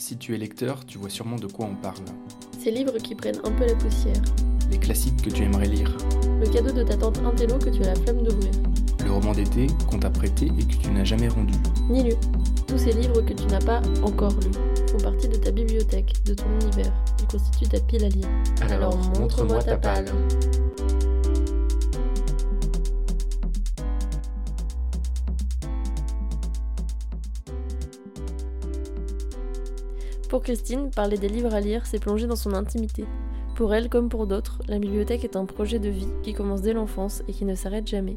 Si tu es lecteur, tu vois sûrement de quoi on parle. Ces livres qui prennent un peu la poussière. Les classiques que tu aimerais lire. Le cadeau de ta tante Intello que tu as la flemme d'ouvrir. Le roman d'été qu'on t'a prêté et que tu n'as jamais rendu. Ni lu. Tous ces livres que tu n'as pas encore lus font partie de ta bibliothèque, de ton univers. Ils constituent ta pile à lire. Alors, montre-moi ta palle. Pour Christine, parler des livres à lire, c'est plonger dans son intimité. Pour elle, comme pour d'autres, la bibliothèque est un projet de vie qui commence dès l'enfance et qui ne s'arrête jamais.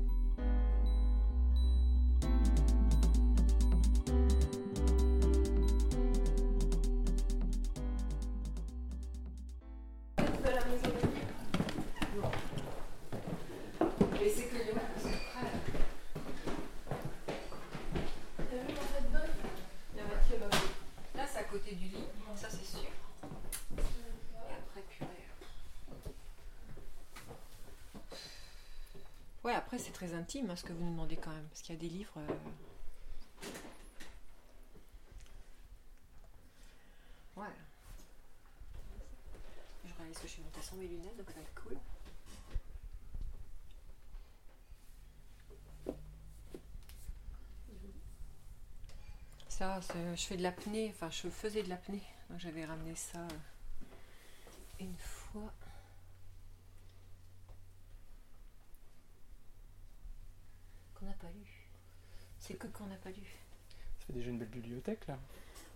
Ce que vous nous demandez quand même, parce qu'il y a des livres. euh, Ouais. Je réalise que je suis montée sans mes lunettes, donc ça va être cool. Ça, je fais de l'apnée, enfin je faisais de l'apnée, donc j'avais ramené ça euh, une fois. Qu'on n'a pas lu. C'est que qu'on n'a pas lu. Ça fait déjà une belle bibliothèque là.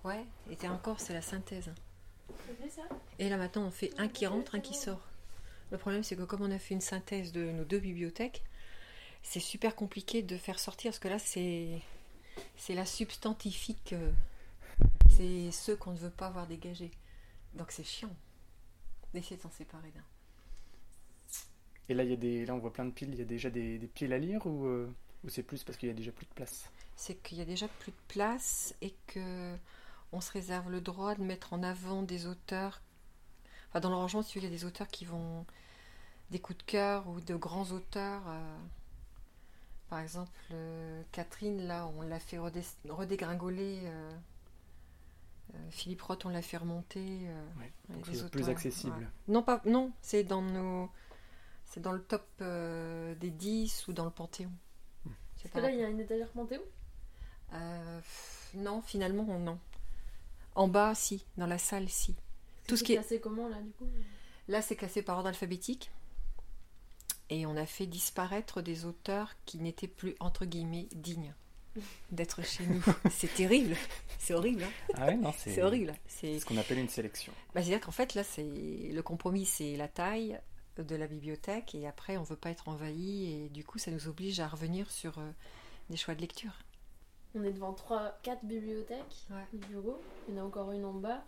Ouais, et t'es encore, c'est la synthèse. Et là maintenant, on fait un qui rentre, un qui sort. Le problème, c'est que comme on a fait une synthèse de nos deux bibliothèques, c'est super compliqué de faire sortir, parce que là, c'est c'est la substantifique. euh, C'est ceux qu'on ne veut pas voir dégagés. Donc c'est chiant d'essayer de s'en séparer d'un. Et là, il y a des... là on voit plein de piles. Il y a déjà des, des piles à lire ou, euh, ou c'est plus parce qu'il y a déjà plus de place c'est qu'il y a déjà plus de place et que on se réserve le droit de mettre en avant des auteurs. Enfin, dans le rangement, si il y a des auteurs qui vont des coups de cœur ou de grands auteurs. euh, par exemple, euh, Catherine, là, on l'a fait redé- redégringoler. euh, Philippe Roth, on l'a fait remonter. Ouais, donc des plus accessible. ouais. Non, pas, non, c'est dans nos, c'est dans le top des 10 ou dans le Panthéon. Parce que là, il y a une étagère Panthéon euh, pff, non, finalement, non. En bas, si. Dans la salle, si. Tout ce qui est- classé comment là du coup? Là, c'est classé par ordre alphabétique. Et on a fait disparaître des auteurs qui n'étaient plus, entre guillemets, dignes d'être chez nous. c'est terrible. C'est horrible. hein. Ah ouais, non, c'est C'est horrible. C'est C'est ce qu'on appelle une sélection. bah, C'est-à-dire qu'en fait, là, c'est le compromis, c'est la taille de la bibliothèque. Et après, on veut pas être envahi. Et du coup, ça nous oblige à revenir sur euh, des choix de lecture. On est devant 3, 4 bibliothèques, Ouais. des bureaux. Il y en a encore une en bas.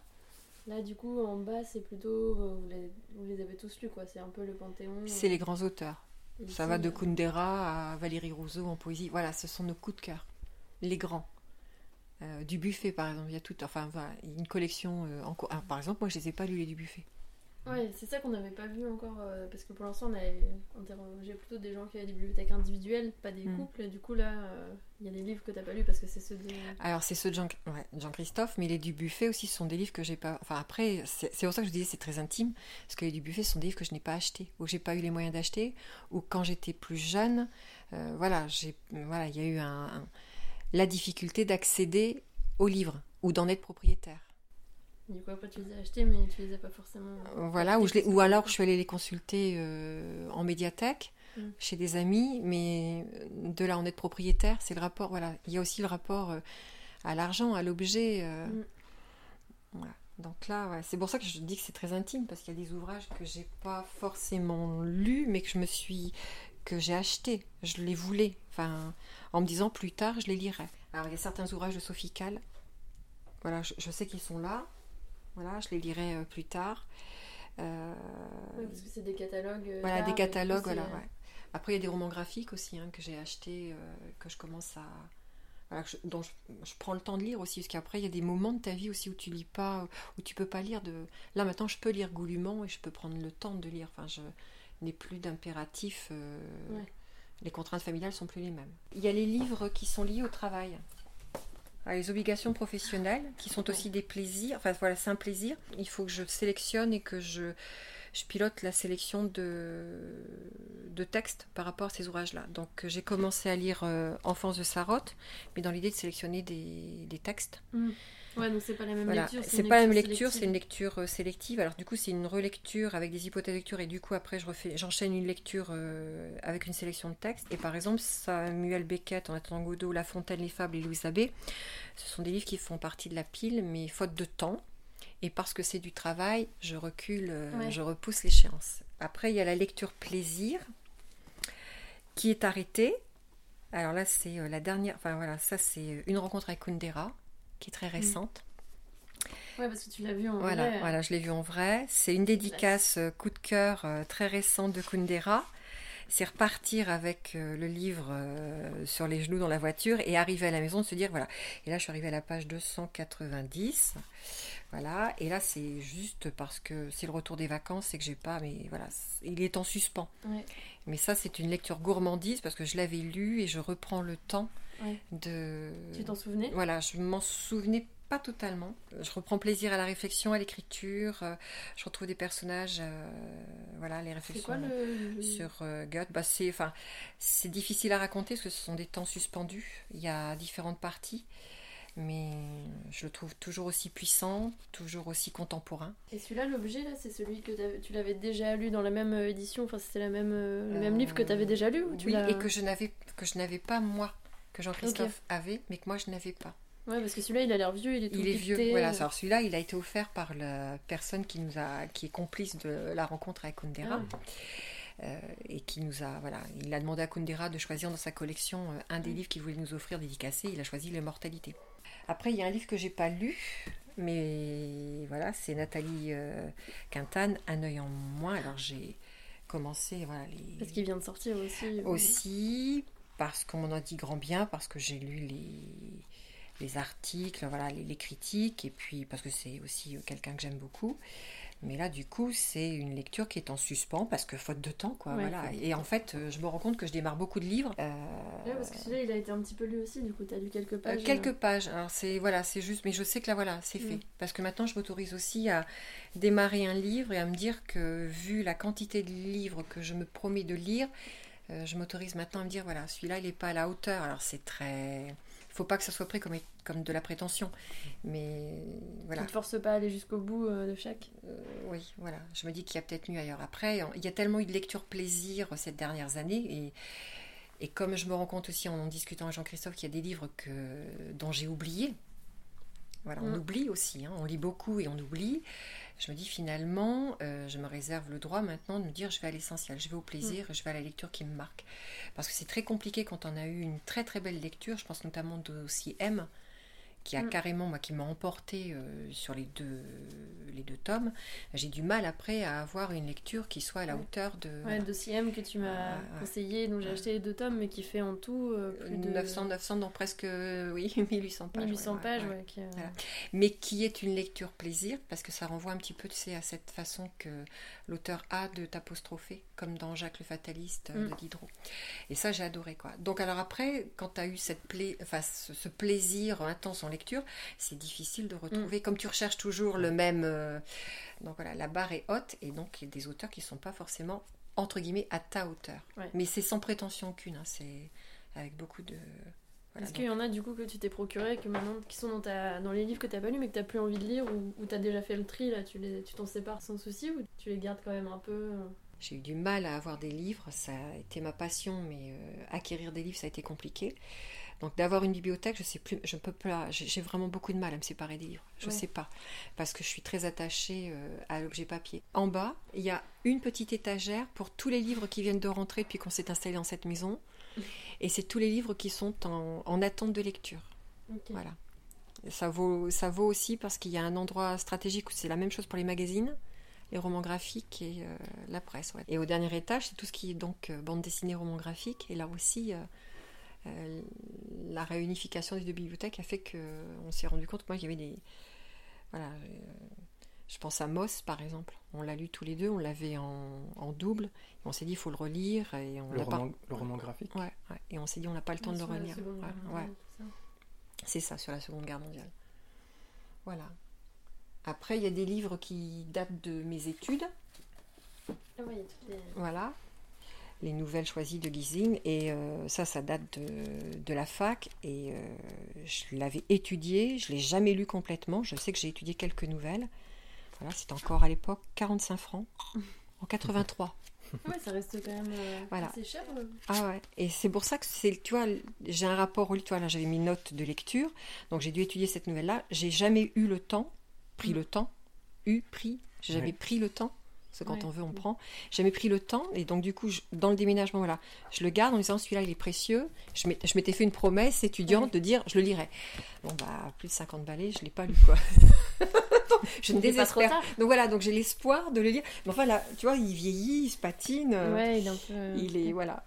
Là, du coup, en bas, c'est plutôt. euh, Vous les, vous les avez tous lus, quoi. C'est un peu le Panthéon. C'est les grands auteurs. Ça va de Kundera à Valérie Rousseau en poésie. Voilà, ce sont nos coups de cœur. Les grands. Euh, du buffet, par exemple. Il y a tout, enfin, voilà, une collection en cours. Ah, par exemple, moi, je les ai pas lus, les du buffet. Ouais, c'est ça qu'on n'avait pas vu encore. euh, parce que pour l'instant, on avait interrogé plutôt des gens qui avaient des bibliothèques individuelles, pas des Mm. couples. Et du coup, là, euh, il y a des livres que t'as pas lus parce que c'est ceux de. Alors, c'est ceux de Jean, ouais, Jean-Christophe, mais les du buffet aussi ce sont des livres que j'ai pas. Enfin, après, c'est pour ça que je disais c'est très intime, parce que les du buffet ce sont des livres que je n'ai pas achetés, ou que j'ai pas eu les moyens d'acheter, ou quand j'étais plus jeune, euh, voilà, il y a eu un, un- la difficulté d'accéder aux livres ou d'en être propriétaire. Du coup, après, tu les as achetés, mais tu les as pas forcément. Voilà, ou, je l'ai- ou alors je suis allée les consulter euh, en médiathèque Mm. chez des amis, mais de là en être propriétaire, c'est le rapport. Voilà, il y a aussi le rapport euh, à l'argent, à l'objet. euh, Mm. voilà. Donc là, ouais, c'est pour ça que je dis que c'est très intime parce qu'il y a des ouvrages que j'ai pas forcément lus, mais que je me suis que j'ai achetés. Je les voulais, enfin, en me disant plus tard je les lirai. Alors il y a certains ouvrages de Sophie Calle. Voilà, je, je sais qu'ils sont là. Voilà, je les lirai euh, plus tard. Euh, parce que c'est des catalogues. euh, voilà, des catalogues, voilà, euh, ouais. Après, il y a des romans graphiques aussi hein, que j'ai achetés, que je commence à. Voilà, je- dont je, je prends le temps de lire aussi, parce qu'après, il y a des moments de ta vie aussi où tu lis pas, où tu peux pas lire de. Là, maintenant, je peux lire goulûment et je peux prendre le temps de lire. Enfin, je n'ai plus d'impératif. Ouais. Les contraintes familiales sont plus les mêmes. Il y a les livres qui sont liés au travail. Les obligations professionnelles, qui sont aussi des plaisirs. Enfin, voilà, c'est un plaisir. Il faut que je sélectionne et que je, je pilote la sélection de, de textes par rapport à ces ouvrages-là. Donc, j'ai commencé à lire euh, Enfance de Sarotte, mais dans l'idée de sélectionner des, des textes. Mm. Ouais, donc c'est pas la même Voilà. lecture. C'est une pas la même lecture c'est sélective. une lecture euh, sélective. Alors du coup, c'est une relecture avec des hypothèses de lecture et du coup après je refais, j'enchaîne une lecture euh, avec une sélection de textes. Et par exemple, Samuel Beckett, En attendant Godot, La Fontaine, Les Fables et Louise Abbé, ce sont des livres qui font partie de la pile, mais faute de temps et parce que c'est du travail, je recule, euh, Ouais. je repousse l'échéance. Après, il y a la lecture plaisir qui est arrêtée. Alors là, c'est la dernière. Enfin voilà, ça c'est une rencontre avec Kundera qui est très récente. Ouais, parce que tu l'as vu en Voilà, vrai. voilà, je l'ai vu en vrai. C'est une dédicace euh, coup de cœur euh, très récente de Kundera. C'est repartir avec euh, le livre sur les genoux dans la voiture et arriver à la maison de se dire voilà. Et là, je suis arrivée à la page 290. Voilà. Et là, c'est juste parce que c'est le retour des vacances et que j'ai pas. Mais voilà, il est en suspens. Ouais. Mais ça, c'est une lecture gourmandise parce que je l'avais lu et je reprends le temps Ouais. de. Tu t'en souvenais? Voilà, je m'en souvenais pas totalement. Je reprends plaisir à la réflexion, à l'écriture. euh, Je retrouve des personnages, euh, voilà, les réflexions quoi le. le- sur euh, Goethe. Bah, c'est, enfin, c'est difficile à raconter parce que ce sont des temps suspendus. Il y a différentes parties, mais je le trouve toujours aussi puissant, toujours aussi contemporain. Et celui-là, l'objet, là, c'est celui que tu l'avais déjà lu dans la même édition Enfin, c'était la même, euh, le même livre que tu avais déjà lu ou tu oui, l'as- et que je n'avais que je n'avais pas moi, que Jean-Christophe avait, mais que moi je n'avais pas. Ouais, parce que celui-là, il a l'air vieux, il est tout Il est vieux, voilà. Alors celui-là, il a été offert par la personne qui nous a, qui est complice de la rencontre avec Kundera, Ah. euh, et qui nous a, voilà, il a demandé à Kundera de choisir dans sa collection euh, un des livres qu'il voulait nous offrir dédicacé. Il a choisi l'immortalité. Après, il y a un livre que j'ai pas lu, mais voilà, c'est Nathalie euh, Quintane, Un œil en moins. Alors j'ai commencé, voilà, les Parce qu'il vient de sortir aussi. euh. aussi parce qu'on m'en a dit grand bien, parce que j'ai lu les, les articles, voilà, les, les critiques, et puis parce que c'est aussi euh, quelqu'un que j'aime beaucoup. Mais là, du coup, c'est une lecture qui est en suspens parce que faute de temps, quoi. Ouais, voilà. Et en fait, euh, je me rends compte que je démarre beaucoup de livres. Euh, Ouais, parce que celui-là, il a été un petit peu lu aussi, du coup, t'as lu quelques euh, pages. quelques pages. Alors c'est voilà, c'est juste, mais je sais que là voilà, c'est fait. Mm. Parce que maintenant, je m'autorise aussi à démarrer un livre et à me dire que vu la quantité de livres que je me promets de lire, euh, je m'autorise maintenant à me dire voilà, celui-là, il n'est pas à la hauteur. Alors c'est très, il faut pas que ça soit pris comme comme de la prétention, mais voilà. Tu te forces pas à aller jusqu'au bout euh, de chaque? Euh, oui, voilà. Je me dis qu'il y a peut-être mieux ailleurs. Après, il y a tellement eu de lecture plaisir ces dernières années et, et comme je me rends compte aussi en en discutant avec Jean-Christophe qu'il y a des livres que, dont j'ai oublié. Voilà, on Mm. oublie aussi, hein. on lit beaucoup et on oublie. Je me dis finalement, euh, je me réserve le droit maintenant de me dire je vais à l'essentiel, je vais au plaisir, je vais à la lecture qui me marque. Parce que c'est très compliqué quand on a eu une très très belle lecture, je pense notamment au dossier M, qui a Mm. carrément, moi, qui m'a emporté euh, sur les deux, les deux tomes. J'ai du mal après à avoir une lecture qui soit à la hauteur de Ouais, le dossier M que tu m'as conseillé, donc j'ai acheté les deux tomes, mais qui fait en tout euh, plus de 900, 900, donc presque, euh, oui, 1800 pages. 1800 ouais, pages, ouais. ouais. qui, Voilà. Mais qui est une lecture plaisir, parce que ça renvoie un petit peu, tu sais, à cette façon que l'auteur a de t'apostropher, comme dans Jacques le Fataliste euh, Mm. de Diderot. Et ça, j'ai adoré, quoi. Donc, alors après, quand tu as eu cette pla- enfin, ce, ce plaisir intense en lecture, c'est difficile de Mm. retrouver, comme tu recherches toujours le même... euh, donc voilà, la barre est haute, et donc il y a des auteurs qui ne sont pas forcément, entre guillemets, à ta hauteur. Ouais. Mais c'est sans prétention aucune, hein, c'est avec beaucoup de... voilà, Est-ce donc- qu'il y en a du coup que tu t'es procuré, que maintenant, qui sont dans, ta, dans les livres que t'as pas lus mais que t'as plus envie de lire ou, ou t'as déjà fait le tri, là, tu les- tu t'en sépares sans souci ou tu les gardes quand même un peu euh, J'ai eu du mal à avoir des livres, ça a été ma passion, mais euh, acquérir des livres, ça a été compliqué. Donc d'avoir une bibliothèque, je sais plus, je peux pas, j'ai vraiment beaucoup de mal à me séparer des livres. Je Ouais. sais pas, parce que je suis très attachée euh, à l'objet papier. En bas, il y a une petite étagère pour tous les livres qui viennent de rentrer depuis qu'on s'est installé dans cette maison, et c'est tous les livres qui sont en, en attente de lecture. Voilà. Ça vaut, ça vaut aussi parce qu'il y a un endroit stratégique où c'est la même chose pour les magazines, les romans graphiques et euh, la presse. ouais. Et au dernier étage, c'est tout ce qui est donc euh, bande dessinée, romans graphiques. Et là aussi, euh, la réunification des deux bibliothèques a fait qu'on s'est rendu compte que moi, il y avait des. Voilà. Je pense à Moss, par exemple. On l'a lu tous les deux, on l'avait en, en double. Et on s'est dit, il faut le relire. Et on Le pas- roman, le roman graphique. Ouais, ouais. Et on s'est dit, on n'a pas le temps de le relire. Ouais. C'est ça, sur la Seconde Guerre mondiale. Voilà. Après, il y a des livres qui datent de mes études. Ah les- Voilà. Les nouvelles choisies de Gizing. Et euh, ça, ça date de, de la fac. Et euh, je l'avais étudié. Je ne l'ai jamais lu complètement. Je sais que j'ai étudié quelques nouvelles. Voilà, c'était encore à l'époque 45 francs. En 83. Ouais, ça reste quand même euh, Voilà. assez cher. euh. Ah ouais. Et c'est pour ça que c'est, tu vois, j'ai un rapport au. Tu vois, là, j'avais mis note de lecture. Donc j'ai dû étudier cette nouvelle-là. J'ai jamais eu le temps, pris Mm. le temps, eu, pris. J'ai jamais Ouais. pris le temps. Parce que quand Ouais. on veut, on prend. J'ai jamais pris le temps. Et donc, du coup, je- dans le déménagement, voilà, je le garde en disant celui-là, il est précieux. Je m'étais, je m'étais fait une promesse étudiante Ouais. de dire je le lirai. Bon, bah, plus de 50 balais, je l'ai pas lu, quoi. je ne pas trop désespère. tard. Donc voilà, donc j'ai l'espoir de le lire. Mais enfin, là, tu vois, il vieillit, il se patine. euh, Ouais, il est un peu. euh, il est voilà.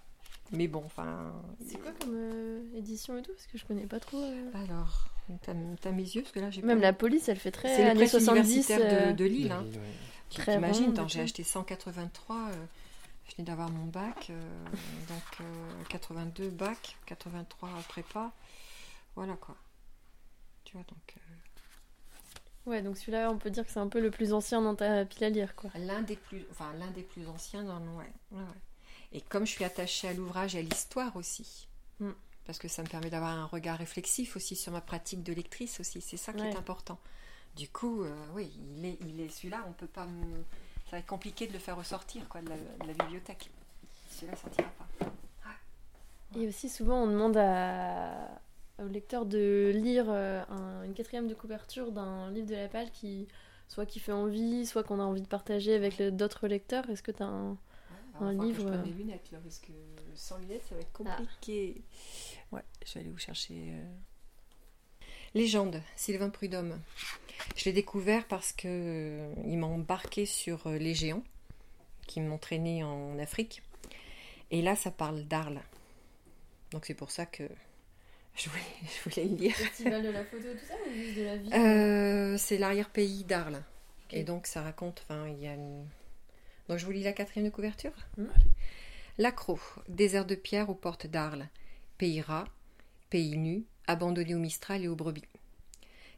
Mais bon, enfin. C'est quoi comme euh, édition et tout? Parce que je connais pas trop. euh. Alors, t'as mes yeux parce que là j'ai Même pas- la police, elle fait très C'est années presse 70. universitaire euh, de, de Lille. Hein. Lille, ouais. T'imagines, j'ai acheté 183. euh, je venais d'avoir mon bac, euh, donc euh, 82 bac, 83 prépa. Voilà quoi. Tu vois donc. Ouais, donc celui-là, on peut dire que c'est un peu le plus ancien dans ta pile à lire, quoi. L'un des plus, enfin l'un des plus anciens dans le ouais, ouais, ouais. Et comme je suis attachée à l'ouvrage et à l'histoire aussi, Mm. parce que ça me permet d'avoir un regard réflexif aussi sur ma pratique de lectrice aussi, c'est ça qui Ouais. est important. Du coup, euh, oui, il est, il est celui-là, on peut pas, me- ça va être compliqué de le faire ressortir quoi de la, de la bibliothèque. Celui-là sortira pas. Et aussi, souvent, on demande à... au lecteur de lire euh, un- une quatrième de couverture d'un livre de la palle qui soit qui fait envie, soit qu'on a envie de partager avec le- d'autres lecteurs. Est-ce que tu as un... Un livre, Que je euh. mes lunettes là, parce que sans lunettes, ça va être compliqué. Ouais, je vais aller vous chercher. euh. Légende, Sylvain Prudhomme. Je l'ai découvert parce que il m'a embarqué sur les géants qui m'ont traîné en Afrique. Et là, ça parle d'Arles. Donc c'est pour ça que je voulais, je voulais le lire. Festival de la photo, tout ça, ou juste de la vie Euh, c'est l'arrière-pays d'Arles. Et donc ça raconte, enfin, il y a une... Donc je vous lis la quatrième de couverture. Mhm. L'accro, désert de pierre aux portes d'Arles. Pays ras, pays nu, abandonné au Mistral et aux brebis.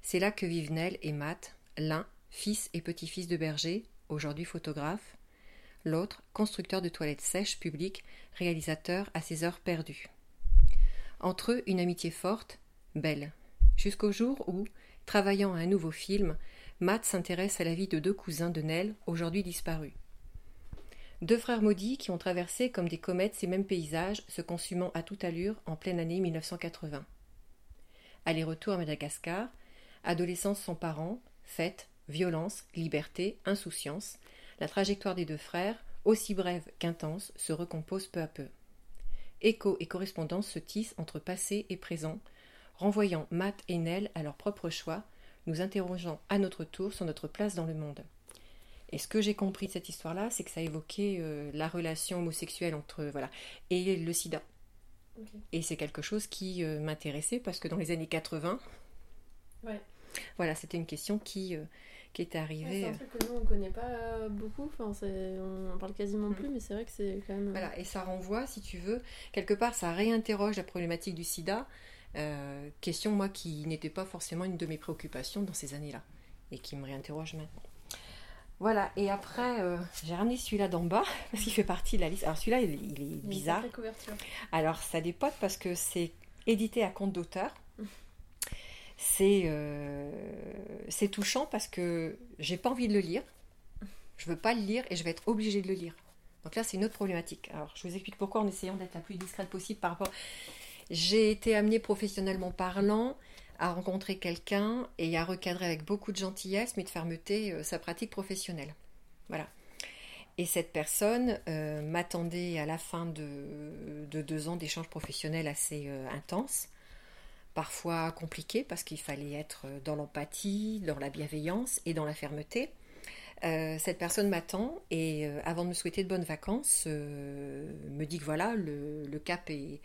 C'est là que vivent Nel et Matt, l'un, fils et petit-fils de berger, aujourd'hui photographe, l'autre, constructeur de toilettes sèches publiques, réalisateur à ses heures perdues. Entre eux, une amitié forte, belle, jusqu'au jour où, travaillant à un nouveau film, Matt s'intéresse à la vie de deux cousins de Nell, aujourd'hui disparus. Deux frères maudits qui ont traversé comme des comètes ces mêmes paysages, se consumant à toute allure en pleine année 1980. Aller-retour à Madagascar, adolescence sans parents, fête, violence, liberté, insouciance, la trajectoire des deux frères, aussi brève qu'intense, se recompose peu à peu. Écho et correspondance se tissent entre passé et présent, renvoyant Matt et Nell à leur propre choix, nous interrogeant à notre tour sur notre place dans le monde. Et ce que j'ai compris de cette histoire-là, c'est que ça évoquait euh, la relation homosexuelle entre voilà et le SIDA. Et c'est quelque chose qui euh, m'intéressait parce que dans les années 80, Ouais. voilà, c'était une question qui, euh, qui Ouais, arrivée. c'est un truc que nous, on connaît pas euh, beaucoup. Enfin, on en parle quasiment Mhm. plus, mais c'est vrai que c'est quand même... Voilà, et ça renvoie, si tu veux, quelque part, ça réinterroge la problématique du sida, euh, question, moi, qui n'était pas forcément une de mes préoccupations dans ces années-là, et qui me réinterroge maintenant. Voilà, et après, euh, j'ai ramené celui-là d'en bas, parce qu'il fait partie de la liste. Alors celui-là, il, il est bizarre. Alors, ça dépote parce que c'est édité à compte d'auteur. C'est euh, c'est touchant parce que j'ai pas envie de le lire. Je veux pas le lire et je vais être obligée de le lire. Donc là, c'est une autre problématique. Alors, je vous explique pourquoi en essayant d'être la plus discrète possible par rapport. J'ai été amenée professionnellement parlant à rencontrer quelqu'un et à recadrer avec beaucoup de gentillesse mais de fermeté euh, sa pratique professionnelle. Voilà. Et cette personne euh, m'attendait à la fin de, de deux ans d'échanges professionnels assez intenses, parfois compliqués parce qu'il fallait être dans l'empathie, dans la bienveillance et dans la fermeté. Euh, cette personne m'attend et euh, avant de me souhaiter de bonnes vacances, euh, me dit que voilà, le, cap est,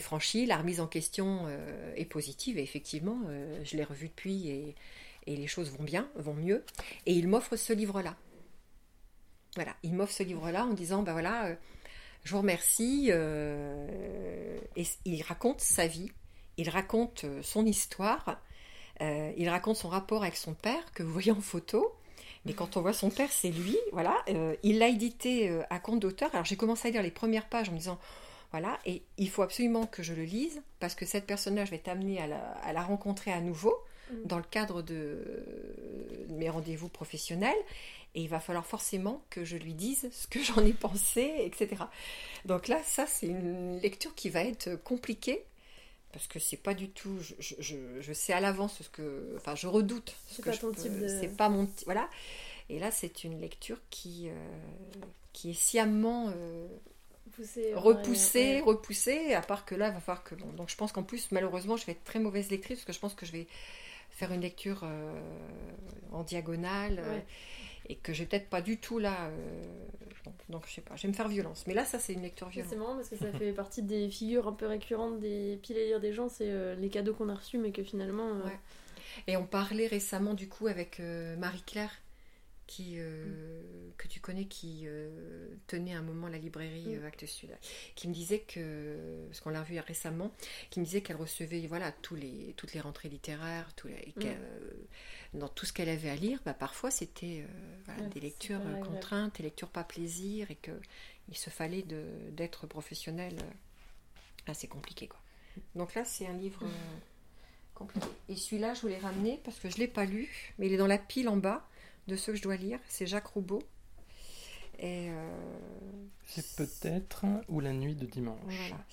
franchi, la remise en question euh, est positive et effectivement, euh, je l'ai revu depuis et, et les choses vont bien, vont mieux. Et il m'offre ce livre-là. Voilà, il m'offre ce livre-là en disant, ben voilà, euh, je vous remercie. euh, et il raconte sa vie. Il raconte euh, son histoire, euh, il raconte son rapport avec son père, que vous voyez en photo. Mais quand on voit son père, c'est lui, voilà. Euh, il l'a édité euh, à compte d'auteur. Alors j'ai commencé à lire les premières pages en me disant, voilà, et il faut absolument que je le lise, parce que cette personnage va être amenée à la, à la rencontrer à nouveau Mm. dans le cadre de mes rendez-vous professionnels. Et il va falloir forcément que je lui dise ce que j'en ai pensé, etc. Donc là, ça, c'est une lecture qui va être compliquée. Parce que c'est pas du tout. Je, je- je- je sais à l'avance ce que. Enfin, je redoute ce C'est que pas je ton peux- type de- C'est pas mon. Voilà. Et là, c'est une lecture qui, euh, qui est sciemment euh, Poussé, repoussée, ouais. repoussée. À part que là, il va falloir que. Bon, donc je pense qu'en plus, malheureusement, je vais être très mauvaise lectrice parce que je pense que je vais faire une lecture euh, en diagonale Ouais. Et que j'ai peut-être pas du tout là. euh, bon, donc je sais pas, je vais me faire violence. Mais là, ça, c'est une lecture violente. C'est marrant parce que ça fait partie des figures un peu récurrentes des piles à lire des gens, c'est euh, les cadeaux qu'on a reçus mais que finalement... euh, Ouais. Et on parlait récemment du coup avec Marie-Claire, qui, euh, que tu connais, qui euh, tenait un moment la librairie Mm. euh, Actes Sud, qui me disait que, parce qu'on l'a revu récemment, qui me disait qu'elle recevait voilà, tous les, toutes les rentrées littéraires, et Mm. euh, dans tout ce qu'elle avait à lire, bah, parfois c'était voilà, Ouais, des lectures contraintes, des lectures pas plaisir, et qu'il se fallait d'être professionnel assez compliqué. Quoi. Donc là, c'est un livre compliqué. Et celui-là, je voulais ramener parce que je ne l'ai pas lu, mais il est dans la pile en bas de ceux que je dois lire. C'est Jacques Roubaud. Et euh, C'est peut-être ou la nuit de dimanche. voilà.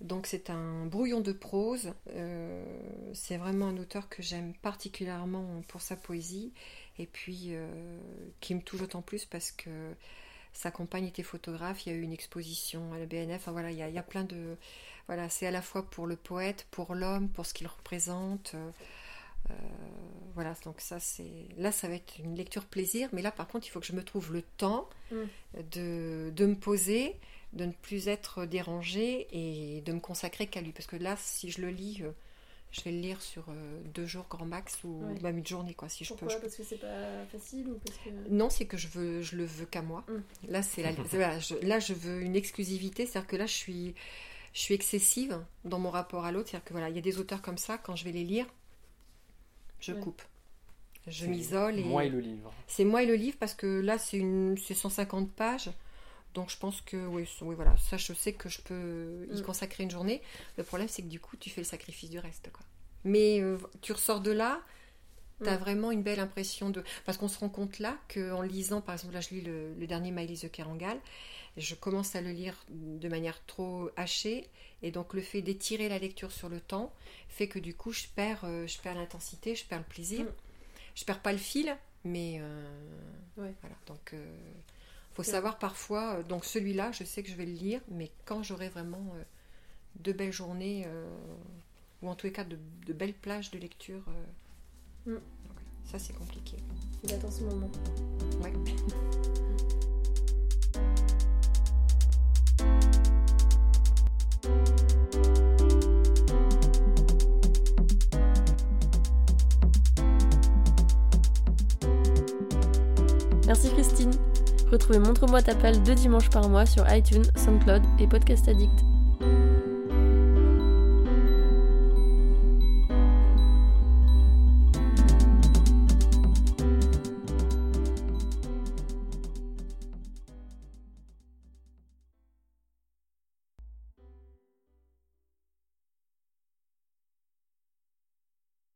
Donc c'est un brouillon de prose. Euh, c'est vraiment un auteur que j'aime particulièrement pour sa poésie et puis euh, qui me touche d'autant plus parce que sa compagne était photographe. Il y a eu une exposition à la BNF. Enfin, voilà, il y, a, il y a plein de voilà, c'est à la fois pour le poète, pour l'homme, pour ce qu'il représente. Euh, voilà, donc ça c'est là ça va être une lecture plaisir, mais là par contre il faut que je me trouve le temps Mm. de, de me poser, de ne plus être dérangée et de me consacrer qu'à lui. Parce que là, si je le lis, euh, je vais le lire sur euh, deux jours grand max ou Ouais. même une journée, quoi, si je peux. Je. Parce que c'est pas facile ou parce que... Non, c'est que je veux, je le veux qu'à moi. Mm. Là, c'est la, voilà, je- là, je veux une exclusivité, c'est-à-dire que là, je suis, je suis excessive dans mon rapport à l'autre. C'est-à-dire que voilà, il y a des auteurs comme ça, quand je vais les lire, je Ouais. coupe, je m'isole et Moi et le livre. c'est moi et le livre parce que là, c'est une, c'est 150 pages. Donc je pense que oui, oui, voilà, ça je sais que je peux y Mm. consacrer une journée. Le problème c'est que du coup tu fais le sacrifice du reste. Quoi. Mais euh, tu ressors de là, tu as Mm. vraiment une belle impression de... Parce qu'on se rend compte là qu'en lisant, par exemple là je lis le, le dernier Maëlys de Kerangal, je commence à le lire de manière trop hachée et donc le fait d'étirer la lecture sur le temps fait que du coup je perds, euh, je perds l'intensité, je perds le plaisir. Mm. Je perds pas le fil, mais euh, Ouais. voilà. Donc, euh, faut savoir parfois. euh, donc celui-là, je sais que je vais le lire, mais quand j'aurai vraiment euh, de belles journées euh, ou en tous les cas de, de belles plages de lecture, Mm. donc, ça c'est compliqué. Il attend ce moment. Ouais. Merci Christine. Retrouvez Montre-moi ta palle deux dimanches par mois sur iTunes, SoundCloud et Podcast Addict.